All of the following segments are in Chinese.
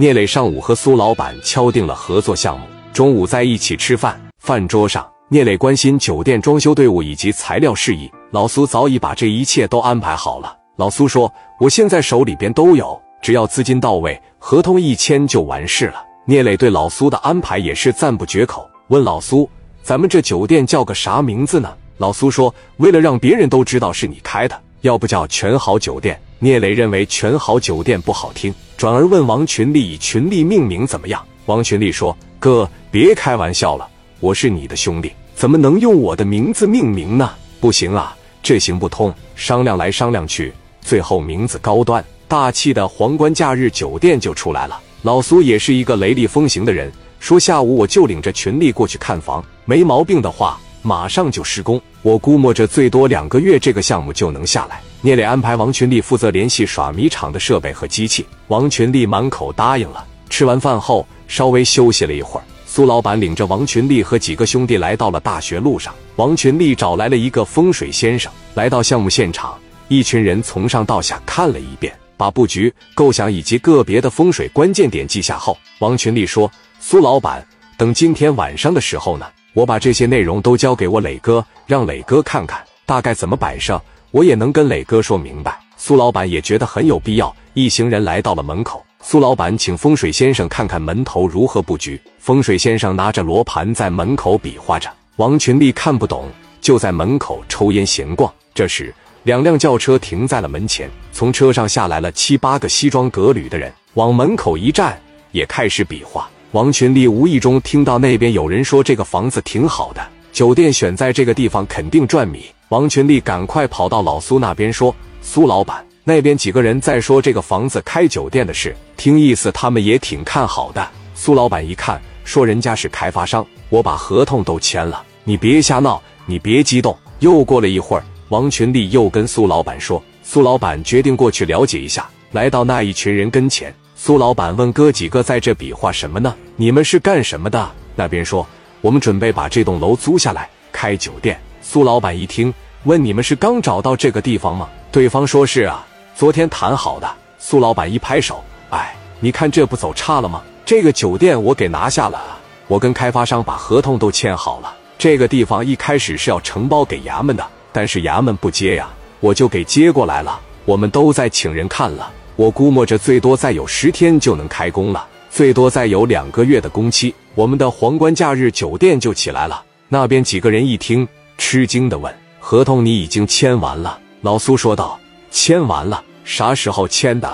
聂磊上午和苏老板敲定了合作项目，中午在一起吃饭。饭桌上，聂磊关心酒店装修队伍以及材料事宜。老苏早已把这一切都安排好了。老苏说：“我现在手里边都有，只要资金到位，合同一签就完事了。”聂磊对老苏的安排也是赞不绝口，问老苏：“咱们这酒店叫个啥名字呢？”老苏说：“为了让别人都知道是你开的，要不叫全好酒店。”聂磊认为全豪酒店不好听，转而问王群力以群力命名怎么样？王群力说：“哥，别开玩笑了，我是你的兄弟，怎么能用我的名字命名呢？不行啊，这行不通。商量来商量去，最后名字高端大气的皇冠假日酒店就出来了。老苏也是一个雷厉风行的人，说下午我就领着群力过去看房，没毛病的话。”马上就施工，我估摸着最多两个月，这个项目就能下来。聂磊安排王群力负责联系耍米场的设备和机器，王群力满口答应了。吃完饭后，稍微休息了一会儿，苏老板领着王群力和几个兄弟来到了大学路上。王群力找来了一个风水先生，来到项目现场，一群人从上到下看了一遍，把布局、构想以及个别的风水关键点记下后，王群力说：“苏老板，等今天晚上的时候呢？”我把这些内容都交给我磊哥，让磊哥看看大概怎么摆设，我也能跟磊哥说明白。苏老板也觉得很有必要。一行人来到了门口，苏老板请风水先生看看门头如何布局。风水先生拿着罗盘在门口比划着，王群力看不懂，就在门口抽烟闲逛。这时，两辆轿车停在了门前，从车上下来了七八个西装革履的人，往门口一站，也开始比划。王群力无意中听到那边有人说这个房子挺好的，酒店选在这个地方肯定赚米。王群力赶快跑到老苏那边说：“苏老板，那边几个人在说这个房子开酒店的事，听意思他们也挺看好的。”苏老板一看，说：“人家是开发商，我把合同都签了，你别瞎闹，你别激动。”又过了一会儿，王群力又跟苏老板说：“苏老板决定过去了解一下。”来到那一群人跟前。苏老板问哥几个在这比划什么呢？你们是干什么的？那边说我们准备把这栋楼租下来开酒店。苏老板一听，问你们是刚找到这个地方吗？对方说是啊，昨天谈好的。苏老板一拍手，哎，你看这不走差了吗？这个酒店我给拿下了，我跟开发商把合同都签好了。这个地方一开始是要承包给衙门的，但是衙门不接呀，我就给接过来了。我们都在请人看了。我估摸着最多再有十天就能开工了，最多再有两个月的工期，我们的皇冠假日酒店就起来了。那边几个人一听，吃惊的问：“合同你已经签完了？”老苏说道：“签完了，啥时候签的？”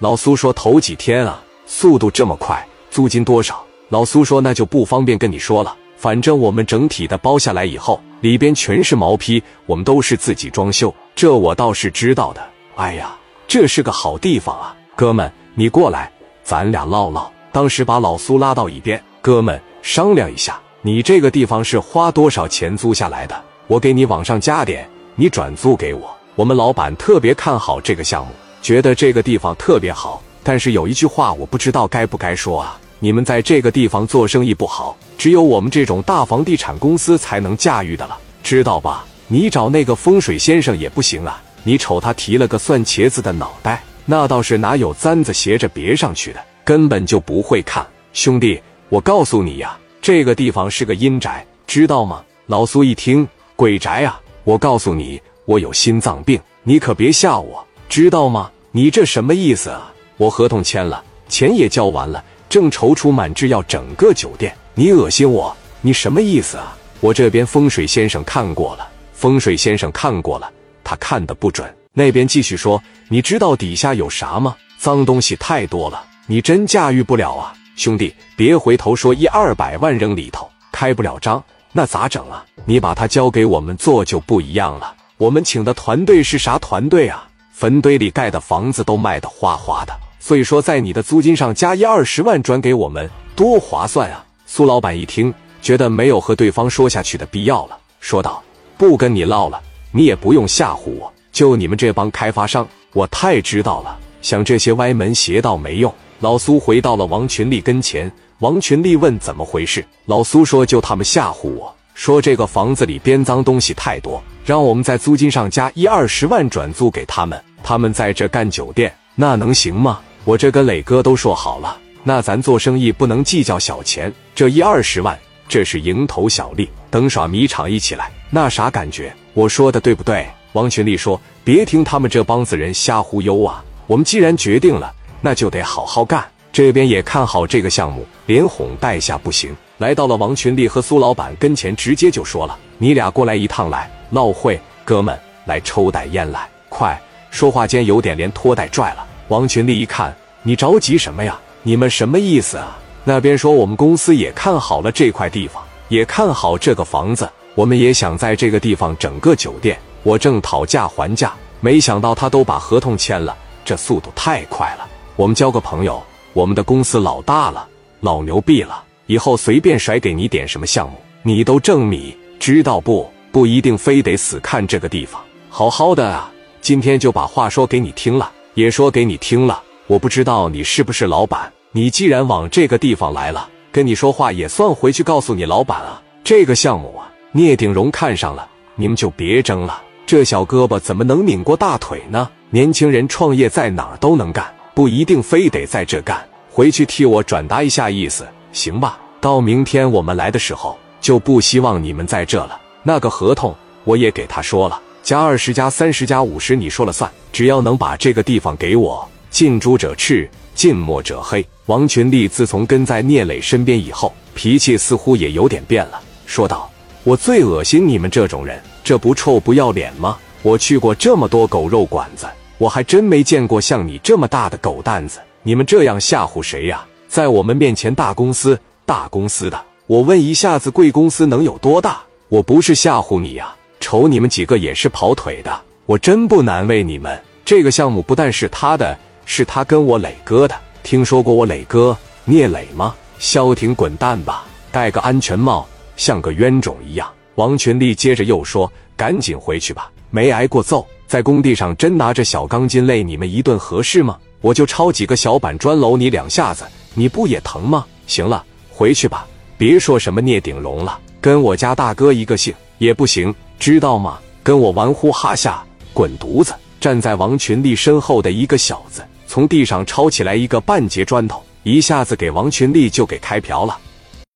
老苏说：“头几天啊，速度这么快，租金多少？”老苏说：“那就不方便跟你说了，反正我们整体的包下来以后，里边全是毛坯，我们都是自己装修，这我倒是知道的。”哎呀。这是个好地方啊，哥们，你过来，咱俩唠唠。当时把老苏拉到一边，哥们商量一下，你这个地方是花多少钱租下来的？我给你往上加点，你转租给我。我们老板特别看好这个项目，觉得这个地方特别好。但是有一句话，我不知道该不该说啊。你们在这个地方做生意不好，只有我们这种大房地产公司才能驾驭的了，知道吧？你找那个风水先生也不行啊。你瞅他提了个蒜茄子的脑袋，那倒是哪有簪子斜着别上去的，根本就不会看。兄弟，我告诉你呀，这个地方是个阴宅，知道吗？老苏一听，鬼宅啊！我告诉你，我有心脏病，你可别吓我，知道吗？你这什么意思啊？我合同签了，钱也交完了，正踌躇满志要整个酒店，你恶心我，你什么意思啊？我这边风水先生看过了，风水先生看过了。他看的不准，那边继续说：“你知道底下有啥吗？脏东西太多了，你真驾驭不了啊，兄弟！别回头说一二百万扔里头，开不了张，那咋整啊？你把它交给我们做就不一样了。我们请的团队是啥团队啊？坟堆里盖的房子都卖的哗哗的，所以说在你的租金上加一二十万转给我们，多划算啊！”苏老板一听，觉得没有和对方说下去的必要了，说道：“不跟你唠了。”你也不用吓唬我，就你们这帮开发商，我太知道了。想这些歪门邪道没用。老苏回到了王群力跟前，王群力问怎么回事，老苏说就他们吓唬我，说这个房子里边脏东西太多，让我们在租金上加一二十万转租给他们，他们在这干酒店，那能行吗？我这跟磊哥都说好了，那咱做生意不能计较小钱，这一二十万，这是蝇头小利。等耍米场一起来，那啥感觉？我说的对不对？王群力说：“别听他们这帮子人瞎忽悠啊！我们既然决定了，那就得好好干。这边也看好这个项目，连哄带吓不行。”来到了王群力和苏老板跟前，直接就说了：“你俩过来一趟来闹会，哥们，来抽袋烟来，快！”说话间有点连拖带拽了。王群力一看，你着急什么呀？你们什么意思啊？那边说我们公司也看好了这块地方，也看好这个房子，我们也想在这个地方整个酒店。我正讨价还价，没想到他都把合同签了，这速度太快了。我们交个朋友，我们的公司老大了，老牛逼了。以后随便甩给你点什么项目，你都挣米，知道不？不一定非得死看这个地方，好好的啊！今天就把话说给你听了，也说给你听了。我不知道你是不是老板，你既然往这个地方来了，跟你说话也算回去告诉你老板啊。这个项目啊，聂鼎荣看上了，你们就别争了。这小胳膊怎么能拧过大腿呢？年轻人创业在哪儿都能干，不一定非得在这干。回去替我转达一下意思。行吧，到明天我们来的时候就不希望你们在这了。那个合同我也给他说了，加二十加三十加五十你说了算，只要能把这个地方给我，近朱者赤，近墨者黑。王群力自从跟在聂磊身边以后，脾气似乎也有点变了，说道：“我最恶心你们这种人，这不臭不要脸吗？我去过这么多狗肉馆子，我还真没见过像你这么大的狗蛋子。你们这样吓唬谁呀？”在我们面前，大公司，大公司的，我问一下子，贵公司能有多大？我不是吓唬你呀，瞅你们几个也是跑腿的，我真不难为你们。这个项目不但是他的，是他跟我磊哥的。听说过我磊哥聂磊吗？消停滚蛋吧，戴个安全帽，像个冤种一样。王群力接着又说：“赶紧回去吧，没挨过揍，在工地上真拿着小钢筋累你们一顿合适吗？我就抄几个小板砖搂你两下子。”你不也疼吗？行了，回去吧，别说什么聂鼎荣了，跟我家大哥一个姓也不行，知道吗？跟我玩呼哈下，滚犊子！站在王群力身后的一个小子，从地上抄起来一个半截砖头，一下子给王群力就给开瓢了。